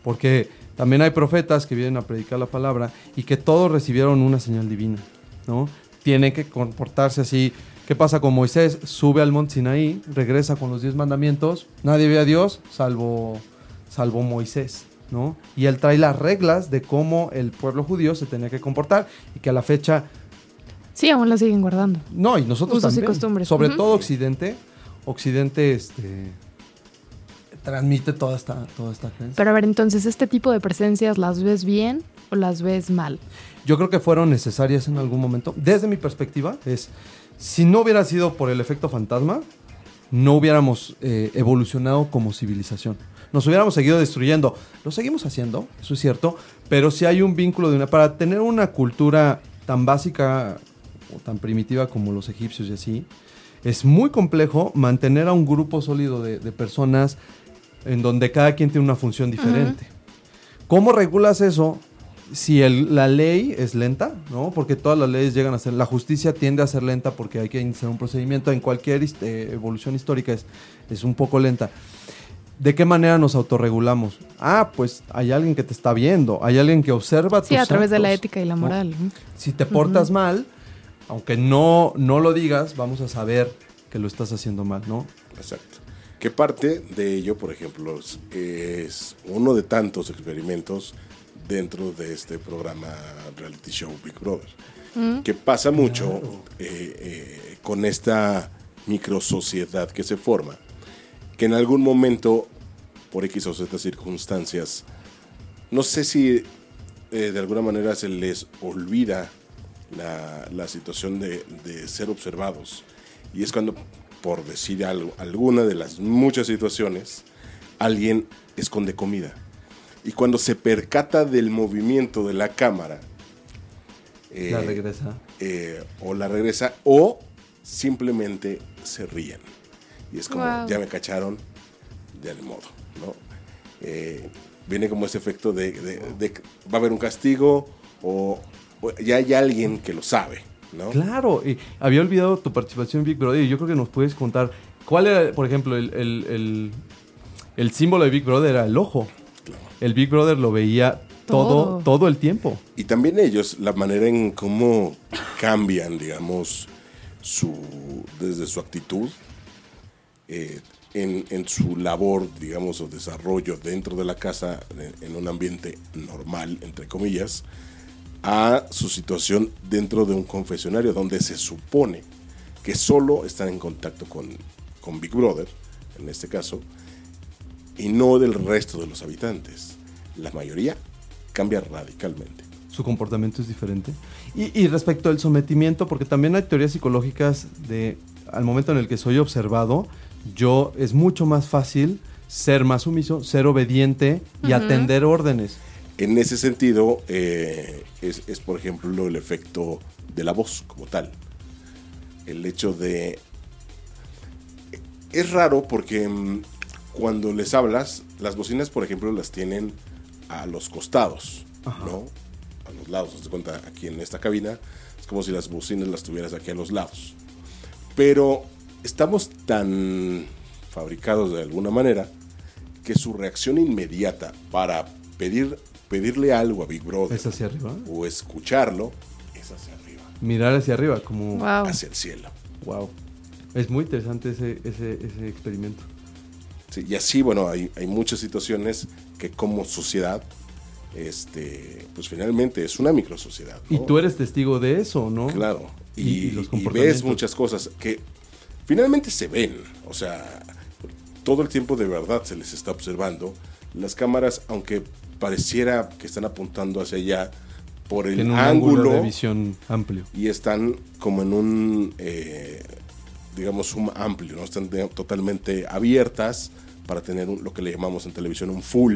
Porque también hay profetas que vienen a predicar la palabra y que todos recibieron una señal divina, ¿no? Tienen que comportarse así. ¿Qué pasa con Moisés? Sube al monte Sinaí, regresa con los diez mandamientos. Nadie ve a Dios salvo, salvo Moisés, ¿no? Y él trae las reglas de cómo el pueblo judío se tenía que comportar y que a la fecha Sí, aún la siguen guardando. no, y nosotros Usos y también. costumbres. Sobre todo Occidente. Occidente este, transmite toda esta, toda esta creencia. Pero a ver, entonces, ¿este tipo de presencias las ves bien o las ves mal? Yo creo que fueron necesarias en algún momento. Desde mi perspectiva, es si no hubiera sido por el efecto fantasma, no hubiéramos eh, evolucionado como civilización. Nos hubiéramos seguido destruyendo. Lo seguimos haciendo, eso es cierto, pero si hay un vínculo de una. Para tener una cultura tan básica o tan primitiva como los egipcios y así, es muy complejo mantener a un grupo sólido de, de personas en donde cada quien tiene una función diferente. ¿Cómo regulas eso si el- la ley es lenta? ¿no? Porque todas las leyes llegan a ser... La justicia tiende a ser lenta porque hay que iniciar un procedimiento. En cualquier eh, evolución histórica es, es un poco lenta. ¿De qué manera nos autorregulamos? Ah, pues hay alguien que te está viendo, hay alguien que observa Sí, tus a través de la actos, ética y la ¿no? moral. ¿no? Si te portas mal, aunque no, no lo digas, vamos a saber que lo estás haciendo mal, ¿no? Exacto. Que parte de ello, por ejemplo, es uno de tantos experimentos dentro de este programa reality show Big Brother. Que pasa mucho eh, eh, con esta microsociedad que se forma, que en algún momento, por X o Z circunstancias, no sé si eh, de alguna manera se les olvida la, la situación de, de ser observados. Y es cuando, por decir algo, alguna de las muchas situaciones, alguien esconde comida. Y cuando se percata del movimiento de la cámara, eh, La regresa. eh, o la regresa o simplemente se ríen. Y es como, Wow. ya me cacharon, de modo, ¿no? Eh, viene como ese efecto de, de- va a haber un castigo o, o ya hay alguien que lo sabe, ¿no? Claro, y había olvidado tu participación en Big Brother y yo creo que nos puedes contar cuál era, por ejemplo, el, el- el- el símbolo de Big Brother era el ojo. El Big Brother lo veía todo, Todo. todo el tiempo. Y también ellos, la manera en cómo cambian, digamos, su, desde su actitud, eh, en, en su labor, digamos, o desarrollo dentro de la casa, en, en un ambiente normal, entre comillas, a su situación dentro de un confesionario, donde se supone que solo están en contacto con, con Big Brother, en este caso, y no del resto de los habitantes. La mayoría cambia radicalmente. Su comportamiento es diferente. Y, y respecto al sometimiento, porque también hay teorías psicológicas de al momento en el que soy observado, yo es mucho más fácil ser más sumiso, ser obediente y atender órdenes. En ese sentido, eh, es, es, por ejemplo el efecto de la voz como tal. El hecho de... es raro porque mm, cuando les hablas, las bocinas, por ejemplo, las tienen a los costados, ¿no? A los lados, de cuenta, aquí en esta cabina, es como si las bocinas las tuvieras aquí a los lados. Pero estamos tan fabricados de alguna manera que su reacción inmediata para pedir, pedirle algo a Big Brother ¿Es hacia arriba? o escucharlo es hacia arriba, Mirar hacia arriba, como... Wow. hacia el cielo. Wow. Es muy interesante ese, ese, ese experimento. Sí, y así, bueno, hay, hay muchas situaciones que como sociedad, este, pues finalmente es una microsociedad. Y ¿no? tú eres testigo de eso, ¿no? Claro. Y, Y- y los y ves muchas cosas que finalmente se ven. O sea, todo el tiempo de verdad se les está observando. Las cámaras, aunque pareciera que están apuntando hacia allá por el ángulo, ángulo de visión amplio. y están como en un, eh, digamos, un amplio, ¿no? Están totalmente abiertas para tener un- lo que le llamamos en televisión un full.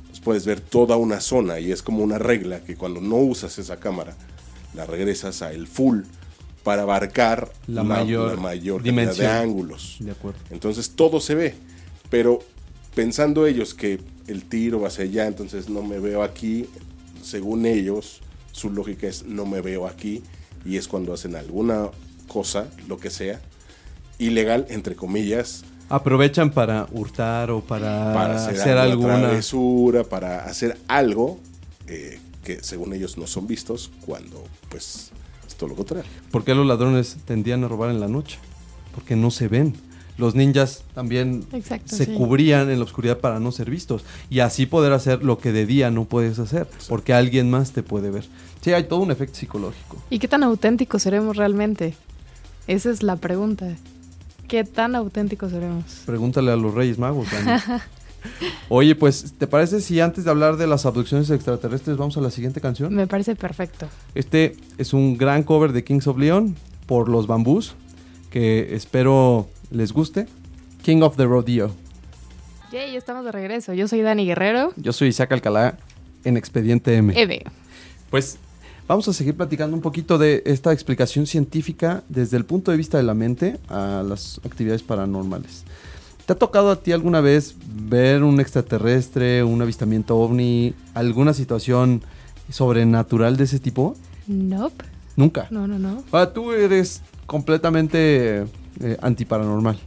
Entonces puedes ver toda una zona y es como una regla que cuando no usas esa cámara, la regresas a el full para abarcar La mayor mayor cantidad de ángulos. De acuerdo. Entonces todo se ve, pero pensando ellos que el tiro va hacia allá, entonces no me veo aquí, según ellos, su lógica es no me veo aquí, y es cuando hacen alguna cosa, lo que sea, ilegal, entre comillas, Aprovechan para hurtar o para, para hacer, hacer, alguna travesura, para hacer algo eh, que según ellos no son vistos, cuando pues es todo lo contrario. ¿Por qué los ladrones tendían a robar en la noche? Porque no se ven. Los ninjas también Exacto, se sí. cubrían en la oscuridad para no ser vistos y así poder hacer lo que de día no puedes hacer, porque alguien más te puede ver. Sí, hay todo un efecto psicológico. ¿Y qué tan auténticos seremos realmente? Esa es la pregunta. ¿Qué tan auténticos seremos? Pregúntale a los Reyes Magos. Oye, pues, ¿te parece si antes de hablar de las abducciones extraterrestres vamos a la siguiente canción? Me parece perfecto. Este es un gran cover de Kings of Leon por los Bambús, que espero les guste. King of the Rodeo. Yay, estamos de regreso. Yo soy Dani Guerrero. Yo soy Isaac Alcalá en Expediente M. Eve. Pues vamos a seguir platicando un poquito de esta explicación científica desde el punto de vista de la mente a las actividades paranormales. ¿Te ha tocado a ti alguna vez ver un extraterrestre, un avistamiento ovni, alguna situación sobrenatural de ese tipo? Nope. Nunca. No, no, no. Ah, tú eres completamente eh, antiparanormal.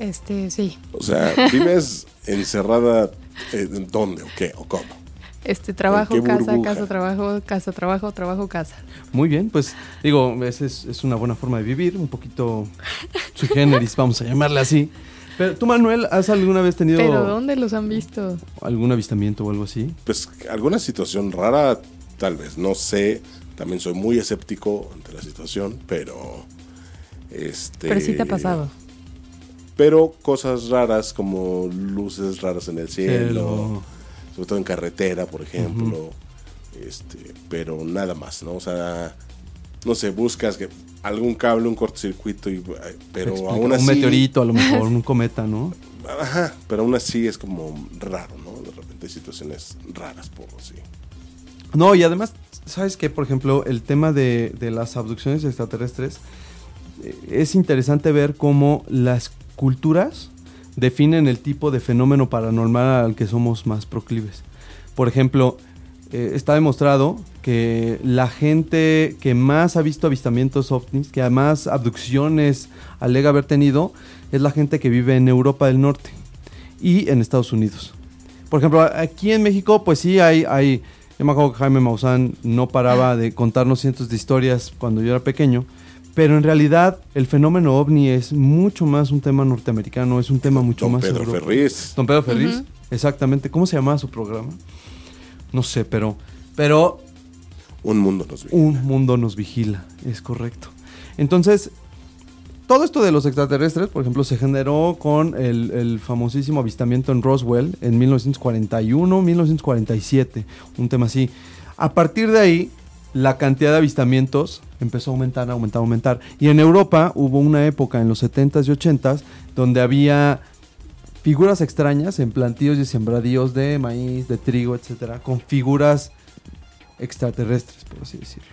Este, sí. O sea, vives encerrada eh, en dónde o qué o cómo. Este, trabajo, casa, burbuja? casa, trabajo, casa, trabajo, trabajo, casa. Muy bien, pues digo, es, es, es una buena forma de vivir, un poquito sui generis, vamos a llamarle así. Pero tú, Manuel, ¿has alguna vez tenido ¿Pero dónde los han visto? algún avistamiento o algo así? Pues alguna situación rara, tal vez, no sé. También soy muy escéptico ante la situación, pero. Este, Pero sí te ha pasado. Pero cosas raras como luces raras en el cielo, Cielo. Sobre todo en carretera, por ejemplo. este, pero nada más, ¿no? O sea, no sé, buscas que algún cable, un cortocircuito, y, eh, pero Explica, aún así. Un meteorito, a lo mejor, un cometa, ¿no? Ajá, pero aún así es como raro, ¿no? De repente hay situaciones raras, por así. No, y además, ¿sabes qué? Por ejemplo, el tema de, de las abducciones extraterrestres, eh, es interesante ver cómo las culturas definen el tipo de fenómeno paranormal al que somos más proclives. Por ejemplo, eh, está demostrado que la gente que más ha visto avistamientos ovnis, que más abducciones alega haber tenido, es la gente que vive en Europa del Norte y en Estados Unidos. Por ejemplo, aquí en México, pues sí hay, hay yo me acuerdo que Jaime Maussan no paraba de contarnos cientos de historias cuando yo era pequeño, pero en realidad el fenómeno ovni es mucho más un tema norteamericano, es un tema mucho Don más Pedro europeo. Ferriz. Don Pedro Ferriz, exactamente. ¿Cómo se llamaba su programa? No sé, pero, pero Un mundo nos vive. un mundo nos vigila, es correcto. Entonces, todo esto de los extraterrestres, por ejemplo, se generó con el, el famosísimo avistamiento en Roswell en 1941, 1947, un tema así. A partir de ahí, la cantidad de avistamientos empezó a aumentar, aumentar, aumentar. Y en Europa hubo una época en los 70s y 80s donde había figuras extrañas en plantíos y sembradíos de maíz, de trigo, etcétera, con figuras extraterrestres, por así decirlo.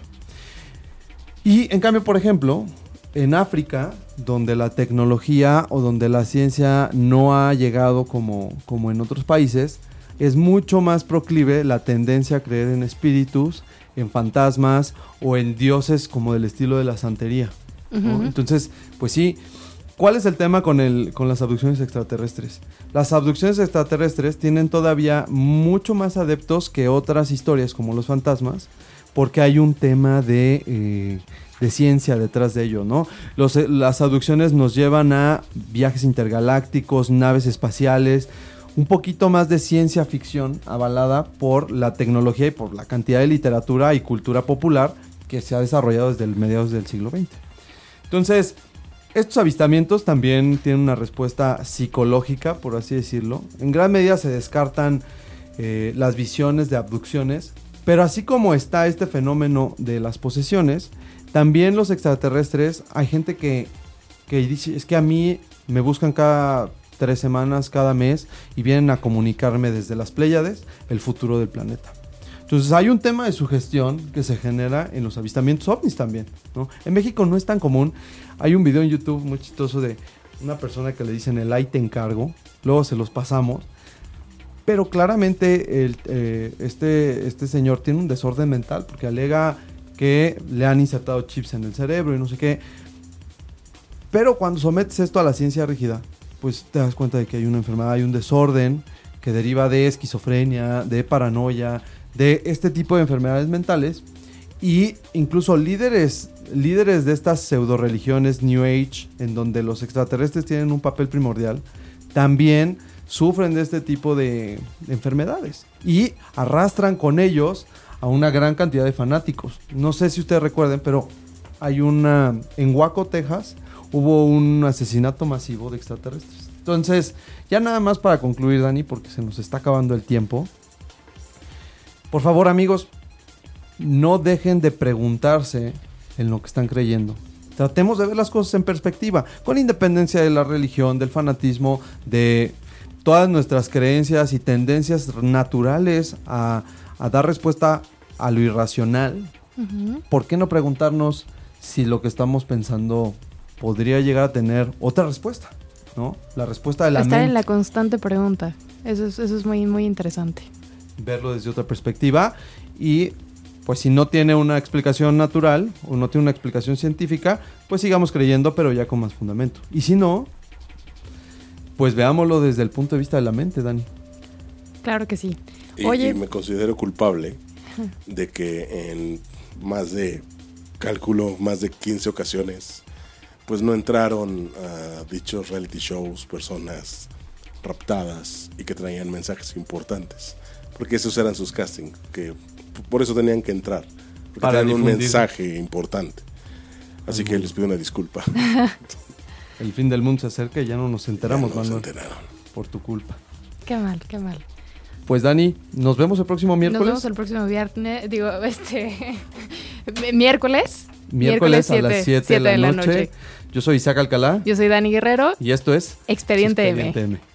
Y en cambio, por ejemplo, en África, donde la tecnología o donde la ciencia no ha llegado como, como en otros países, es mucho más proclive la tendencia a creer en espíritus, en fantasmas o en dioses como del estilo de la santería. Entonces, pues sí, ¿cuál es el tema con, el, con las abducciones extraterrestres? Las abducciones extraterrestres tienen todavía mucho más adeptos que otras historias como los fantasmas, porque hay un tema de, eh, de ciencia detrás de ello, ¿no? Los, eh, las abducciones nos llevan a viajes intergalácticos, naves espaciales, un poquito más de ciencia ficción avalada por la tecnología y por la cantidad de literatura y cultura popular que se ha desarrollado desde el mediados del siglo XX. Entonces, estos avistamientos también tienen una respuesta psicológica, por así decirlo. En gran medida se descartan eh, las visiones de abducciones, pero así como está este fenómeno de las posesiones, también los extraterrestres, hay gente que, que dice, es que a mí me buscan cada tres semanas, cada mes, y vienen a comunicarme desde las Pléyades el futuro del planeta. Entonces hay un tema de sugestión que se genera en los avistamientos ovnis también. ¿no? En México no es tan común. Hay un video en YouTube muy chistoso de una persona que le dicen el ahí te encargo. Luego se los pasamos. Pero claramente el, eh, este, este señor tiene un desorden mental porque alega que le han insertado chips en el cerebro y no sé qué. Pero cuando sometes esto a la ciencia rígida, pues te das cuenta de que hay una enfermedad, hay un desorden que deriva de esquizofrenia, de paranoia, de este tipo de enfermedades mentales. Y incluso líderes, líderes de estas pseudo religiones New Age, en donde los extraterrestres tienen un papel primordial, también sufren de este tipo de enfermedades. Y arrastran con ellos a una gran cantidad de fanáticos. No sé si ustedes recuerden, pero hay una... En Waco, Texas, hubo un asesinato masivo de extraterrestres. Entonces, ya nada más para concluir, Dani, porque se nos está acabando el tiempo. Por favor, amigos, no dejen de preguntarse en lo que están creyendo. Tratemos de ver las cosas en perspectiva, con independencia de la religión, del fanatismo, de todas nuestras creencias y tendencias naturales a, a dar respuesta a lo irracional. ¿Por qué no preguntarnos si lo que estamos pensando podría llegar a tener otra respuesta? ¿No? La respuesta de la Estar mente. en la constante pregunta. Eso es, eso es muy, muy interesante. verlo desde otra perspectiva y pues si no tiene una explicación natural o no tiene una explicación científica, pues sigamos creyendo pero ya con más fundamento. Y si no, pues veámoslo desde el punto de vista de la mente, Dani. Claro que sí. Y, Oye, y me considero culpable de que en más de, cálculo, más de 15 ocasiones, pues no entraron a dichos reality shows personas raptadas y que traían mensajes importantes. Porque esos eran sus castings, que por eso tenían que entrar. Porque Para tenían un mensaje importante. Así que les pido una disculpa. El fin del mundo se acerca y ya no nos enteramos, Ya no se Manuel, enteraron. por tu culpa. qué mal, qué mal. Pues Dani, nos vemos el próximo Nos miércoles. vemos el próximo viernes, digo, este, mi- miércoles. Miércoles a las siete- 7 de la, noche. Yo soy Isaac Alcalá Yo soy Dani Guerrero, y esto es Expediente, M. Expediente M.